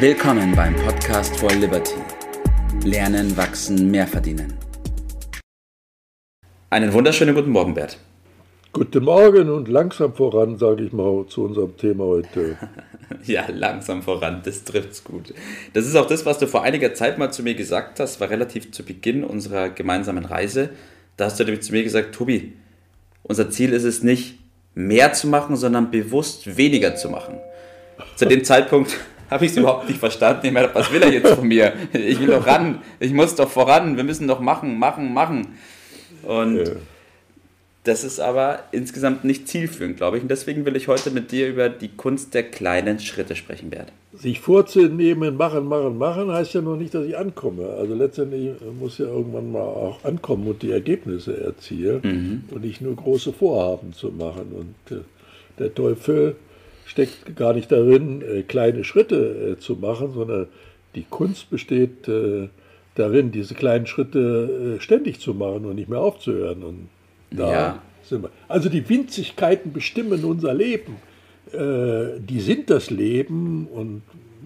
Willkommen beim Podcast for Liberty. Lernen, wachsen, mehr verdienen. Einen wunderschönen guten Morgen, Bert. Guten Morgen und langsam voran, sage ich mal, zu unserem Thema heute. ja, langsam voran, das trifft's gut. Das ist auch das, was du vor einiger Zeit mal zu mir gesagt hast, war relativ zu Beginn unserer gemeinsamen Reise. Da hast du nämlich zu mir gesagt, Tobi, unser Ziel ist es nicht, mehr zu machen, sondern bewusst weniger zu machen. Zu dem Zeitpunkt habe ich es überhaupt nicht verstanden. Ich meine, was will er jetzt von mir? Ich will doch ran, ich muss doch voran, wir müssen doch machen, machen, machen. Und ja. das ist aber insgesamt nicht zielführend, glaube ich. Und deswegen will ich heute mit dir über die Kunst der kleinen Schritte sprechen, Bert. Sich vorzunehmen, machen, machen, machen, heißt ja noch nicht, dass ich ankomme. Also letztendlich muss ja irgendwann mal auch ankommen und die Ergebnisse erzielen mhm. und nicht nur große Vorhaben zu machen. Und äh, der Teufel steckt gar nicht darin, äh, kleine Schritte äh, zu machen, sondern die Kunst besteht darin, diese kleinen Schritte ständig zu machen und nicht mehr aufzuhören. Und da ja. sind wir. Also die Winzigkeiten bestimmen unser Leben. Die sind das Leben und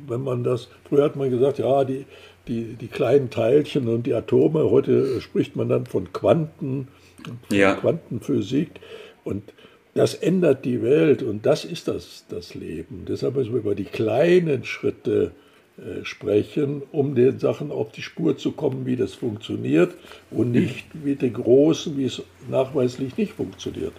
wenn man das, früher hat man gesagt, ja, die, die, die kleinen Teilchen und die Atome, heute spricht man dann von Quanten, von ja. Quantenphysik und das ändert die Welt und das ist das, das Leben. Deshalb müssen wir über die kleinen Schritte äh, sprechen, um den Sachen auf die Spur zu kommen, wie das funktioniert und nicht wie die großen, wie es nachweislich nicht funktioniert.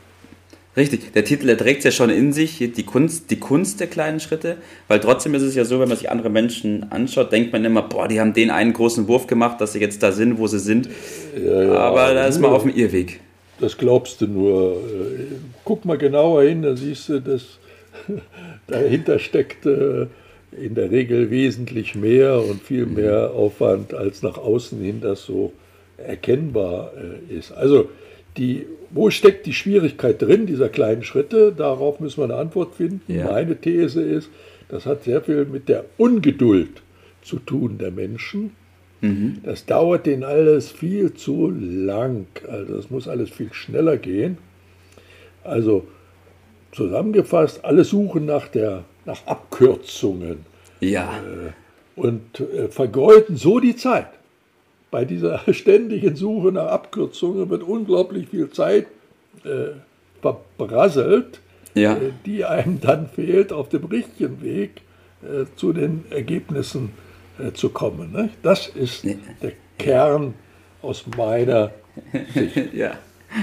Richtig, der Titel, der trägt ja schon in sich die Kunst, die Kunst der kleinen Schritte, weil trotzdem ist es ja so, wenn man sich andere Menschen anschaut, denkt man immer, boah, die haben den einen großen Wurf gemacht, dass sie jetzt da sind, wo sie sind. Ja, ja, Aber da ist man auf dem Irrweg. Das glaubst du nur. Guck mal genauer hin, dann siehst du, dass dahinter steckt äh, in der Regel wesentlich mehr und viel mehr Aufwand, als nach außen hin das so erkennbar äh, ist. Also die, wo steckt die Schwierigkeit drin, dieser kleinen Schritte? Darauf müssen wir eine Antwort finden. Ja. Meine These ist, das hat sehr viel mit der Ungeduld zu tun der Menschen. Mhm. Das dauert denen alles viel zu lang. Also es muss alles viel schneller gehen. Also zusammengefasst, alle suchen nach, der, nach Abkürzungen. Ja. Äh, und äh, vergeuden so die Zeit bei dieser ständigen Suche nach Abkürzungen wird unglaublich viel Zeit äh, verbrasselt, ja. äh, die einem dann fehlt, auf dem richtigen Weg äh, zu den Ergebnissen zu kommen. Ne? Das ist der Kern aus meiner Sicht. ja.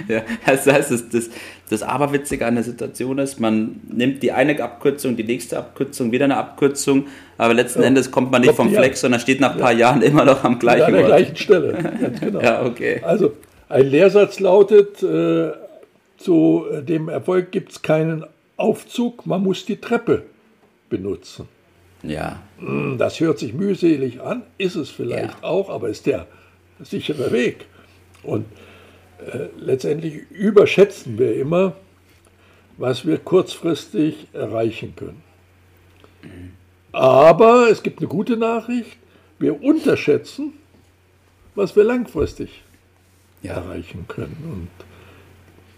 Ja, das heißt, das, das, das Aberwitzige an der Situation ist, man nimmt die eine Abkürzung, die nächste Abkürzung, wieder eine Abkürzung, aber letzten ja. Endes kommt man nicht vom Fleck, sondern steht nach ein paar ja. Jahren immer noch am gleichen Ort. An der gleichen Stelle, ganz genau. ja, okay. Also, ein Lehrsatz lautet, äh, zu dem Erfolg gibt es keinen Aufzug, man muss die Treppe benutzen. Ja. Hm, das hört sich mühselig an, ist es vielleicht ja. auch, aber ist der sichere Weg. Und äh, letztendlich überschätzen wir immer, was wir kurzfristig erreichen können. Aber es gibt eine gute Nachricht, wir unterschätzen, was wir langfristig ja. erreichen können. Und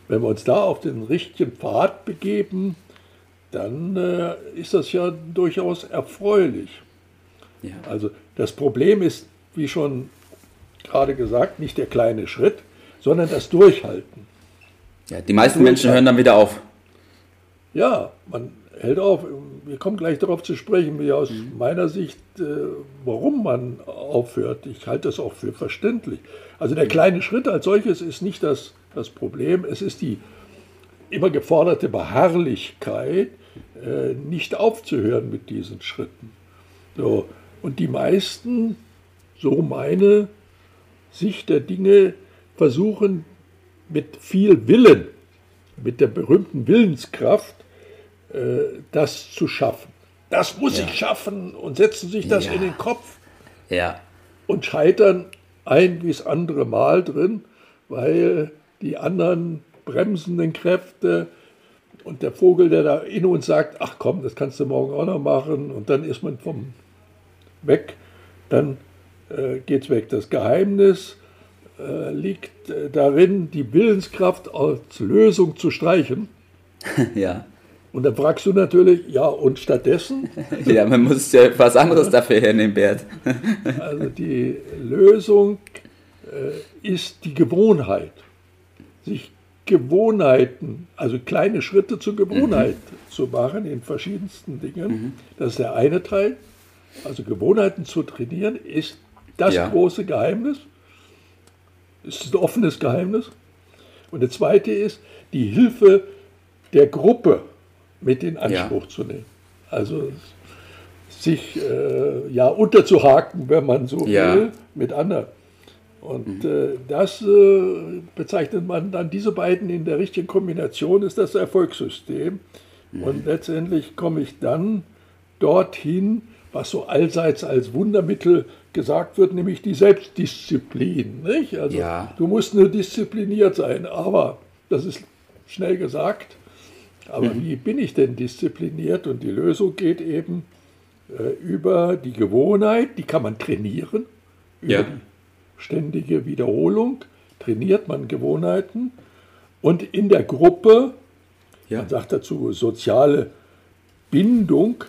wenn wir uns da auf den richtigen Pfad begeben, dann äh, ist das ja durchaus erfreulich. Ja. Also das Problem ist, wie schon gerade gesagt, nicht der kleine Schritt, sondern das Durchhalten. Ja, die meisten Menschen hören dann wieder auf. Ja, man hält auf. Wir kommen gleich darauf zu sprechen, wie aus mhm. meiner Sicht, äh, warum man aufhört. Ich halte das auch für verständlich. Also der kleine Schritt als solches ist nicht das, das Problem. Es ist die immer geforderte Beharrlichkeit, äh, nicht aufzuhören mit diesen Schritten. So. Und die meisten, so meine Sicht der Dinge, versuchen mit viel Willen, mit der berühmten Willenskraft, äh, das zu schaffen. Das muss ja. ich schaffen und setzen sich das ja. in den Kopf. Ja. Und scheitern ein bis andere Mal drin, weil die anderen bremsenden Kräfte und der Vogel, der da in uns sagt, ach komm, das kannst du morgen auch noch machen und dann ist man vom weg, dann äh, es weg. Das Geheimnis äh, liegt äh, darin, die Willenskraft als Lösung zu streichen. ja. Und dann fragst du natürlich, ja, und stattdessen? ja, man muss ja was anderes dafür hernehmen, Bert. also die Lösung äh, ist die Gewohnheit. Sich Gewohnheiten, also kleine Schritte zur Gewohnheit mhm. zu machen in verschiedensten Dingen. Mhm. Das ist der eine Teil. Also Gewohnheiten zu trainieren ist das ja. große Geheimnis. Es ist ein offenes Geheimnis. Und der zweite ist die Hilfe der Gruppe mit in Anspruch ja. zu nehmen. Also sich äh, ja unterzuhaken, wenn man so ja. will, mit anderen. Und mhm. äh, das äh, bezeichnet man dann, diese beiden in der richtigen Kombination ist das Erfolgssystem. Mhm. Und letztendlich komme ich dann dorthin, was so allseits als Wundermittel gesagt wird, nämlich die Selbstdisziplin. Nicht? Also ja. du musst nur diszipliniert sein, aber das ist schnell gesagt. Aber mhm. wie bin ich denn diszipliniert? Und die Lösung geht eben äh, über die Gewohnheit, die kann man trainieren, über ja. die ständige Wiederholung trainiert man Gewohnheiten. Und in der Gruppe, ja. man sagt dazu soziale Bindung,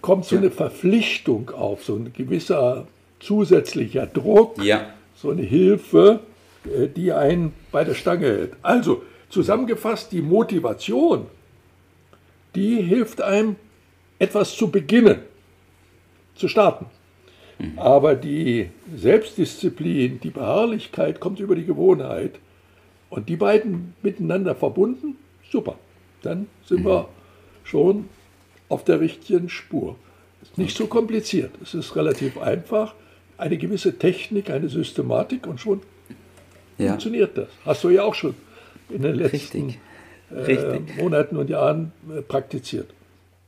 kommt so ja. eine Verpflichtung auf, so ein gewisser zusätzlicher Druck, ja. so eine Hilfe, äh, die einen bei der Stange hält. Also zusammengefasst, die Motivation, die hilft einem, etwas zu beginnen, zu starten. Mhm. Aber die Selbstdisziplin, die Beharrlichkeit kommt über die Gewohnheit. Und die beiden miteinander verbunden, super. Dann sind mhm. wir schon auf der richtigen Spur. Ist nicht so kompliziert. Es ist relativ einfach. Eine gewisse Technik, eine Systematik und schon ja. funktioniert das. Hast du ja auch schon in den letzten Richtig. Äh, Monaten und Jahren äh, praktiziert.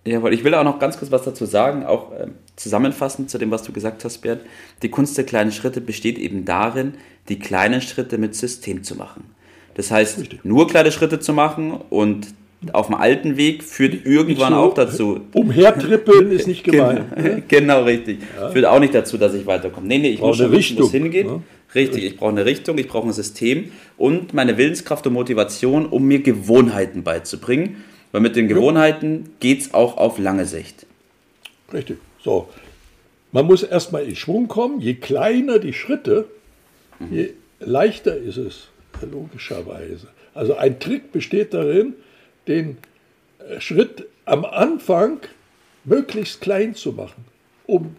Jawohl, ich will auch noch ganz kurz was dazu sagen, auch äh, zusammenfassend zu dem, was du gesagt hast, Bert. Die Kunst der kleinen Schritte besteht eben darin, die kleinen Schritte mit System zu machen. Das heißt, Richtig. nur kleine Schritte zu machen und auf dem alten Weg führt irgendwann so, auch dazu. Umhertrippeln ist nicht gemeint. genau, ne? genau, richtig. Ja. Führt auch nicht dazu, dass ich weiterkomme. Nee, nee, ich muss schon wissen, wo es hingeht. Ne? Richtig, ich brauche eine Richtung, ich brauche ein System und meine Willenskraft und Motivation, um mir Gewohnheiten beizubringen. Weil mit den Gewohnheiten geht es auch auf lange Sicht. Richtig. So. Man muss erstmal in Schwung kommen. Je kleiner die Schritte, mhm. je leichter ist es, logischerweise. Also ein Trick besteht darin, den äh, Schritt am Anfang möglichst klein zu machen, um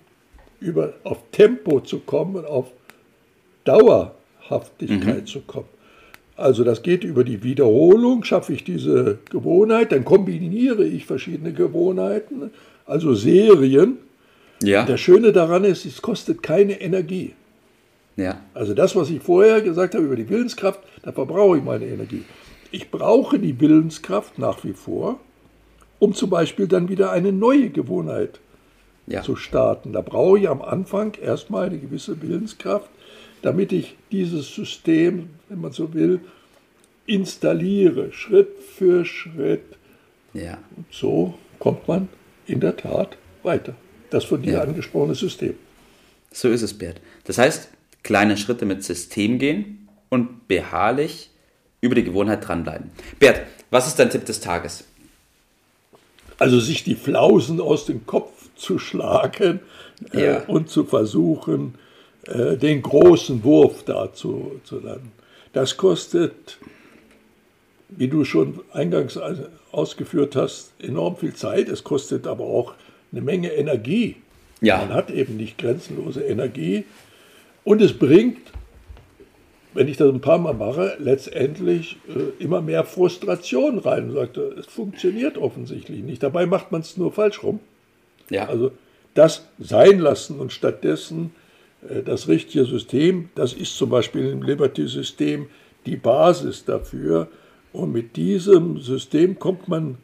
über, auf Tempo zu kommen, auf Dauerhaftigkeit mhm. zu kommen. Also das geht über die Wiederholung, schaffe ich diese Gewohnheit, dann kombiniere ich verschiedene Gewohnheiten, also Serien. Ja. Das Schöne daran ist, es kostet keine Energie. Ja. Also das, was ich vorher gesagt habe über die Willenskraft, da verbrauche ich meine Energie. Ich brauche die Willenskraft nach wie vor, um zum Beispiel dann wieder eine neue Gewohnheit ja. zu starten. Da brauche ich am Anfang erstmal eine gewisse Willenskraft, damit ich dieses System, wenn man so will, installiere, Schritt für Schritt. Ja. Und so kommt man in der Tat weiter. Das von dir ja. angesprochene System. So ist es, Bert. Das heißt, kleine Schritte mit System gehen und beharrlich über die Gewohnheit dranbleiben. Bert, was ist dein Tipp des Tages? Also sich die Flausen aus dem Kopf zu schlagen äh, ja. und zu versuchen, äh, den großen Wurf dazu zu landen. Das kostet, wie du schon eingangs ausgeführt hast, enorm viel Zeit. Es kostet aber auch eine Menge Energie. Ja. Man hat eben nicht grenzenlose Energie. Und es bringt wenn ich das ein paar Mal mache, letztendlich äh, immer mehr Frustration rein und sagte, es funktioniert offensichtlich nicht. Dabei macht man es nur falsch rum. Ja. Also das sein lassen und stattdessen das richtige System, das ist zum Beispiel im Liberty-System die Basis dafür. Und mit diesem System kommt man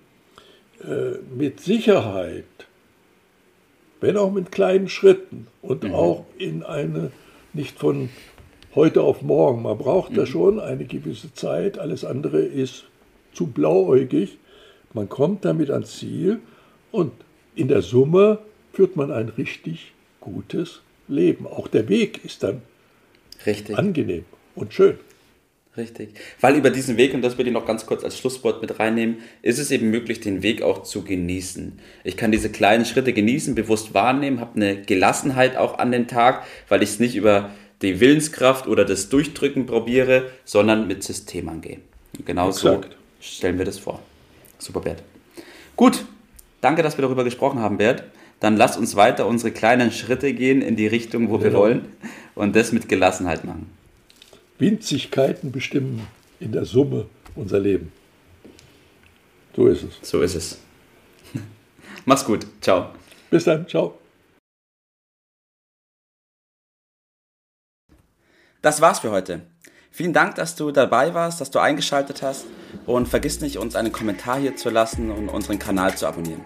äh, mit Sicherheit, wenn auch mit kleinen Schritten und mhm. auch in eine nicht von heute auf morgen. Man braucht da mhm. schon eine gewisse Zeit. Alles andere ist zu blauäugig. Man kommt damit ans Ziel und in der Summe führt man ein richtig gutes Leben. Auch der Weg ist dann richtig. angenehm und schön. Richtig. Weil über diesen Weg, und das will ich noch ganz kurz als Schlusswort mit reinnehmen, ist es eben möglich, den Weg auch zu genießen. Ich kann diese kleinen Schritte genießen, bewusst wahrnehmen, habe eine Gelassenheit auch an den Tag, weil ich es nicht über die Willenskraft oder das Durchdrücken probiere, sondern mit System angehe. Genau so stellen wir das vor. Super, Bert. Gut, danke, dass wir darüber gesprochen haben, Bert. Dann lass uns weiter unsere kleinen Schritte gehen in die Richtung, wo genau. wir wollen und das mit Gelassenheit machen. Winzigkeiten bestimmen in der Summe unser Leben. So ist es. So ist es. Mach's gut. Ciao. Bis dann. Ciao. Das war's für heute. Vielen Dank, dass du dabei warst, dass du eingeschaltet hast und vergiss nicht, uns einen Kommentar hier zu lassen und unseren Kanal zu abonnieren.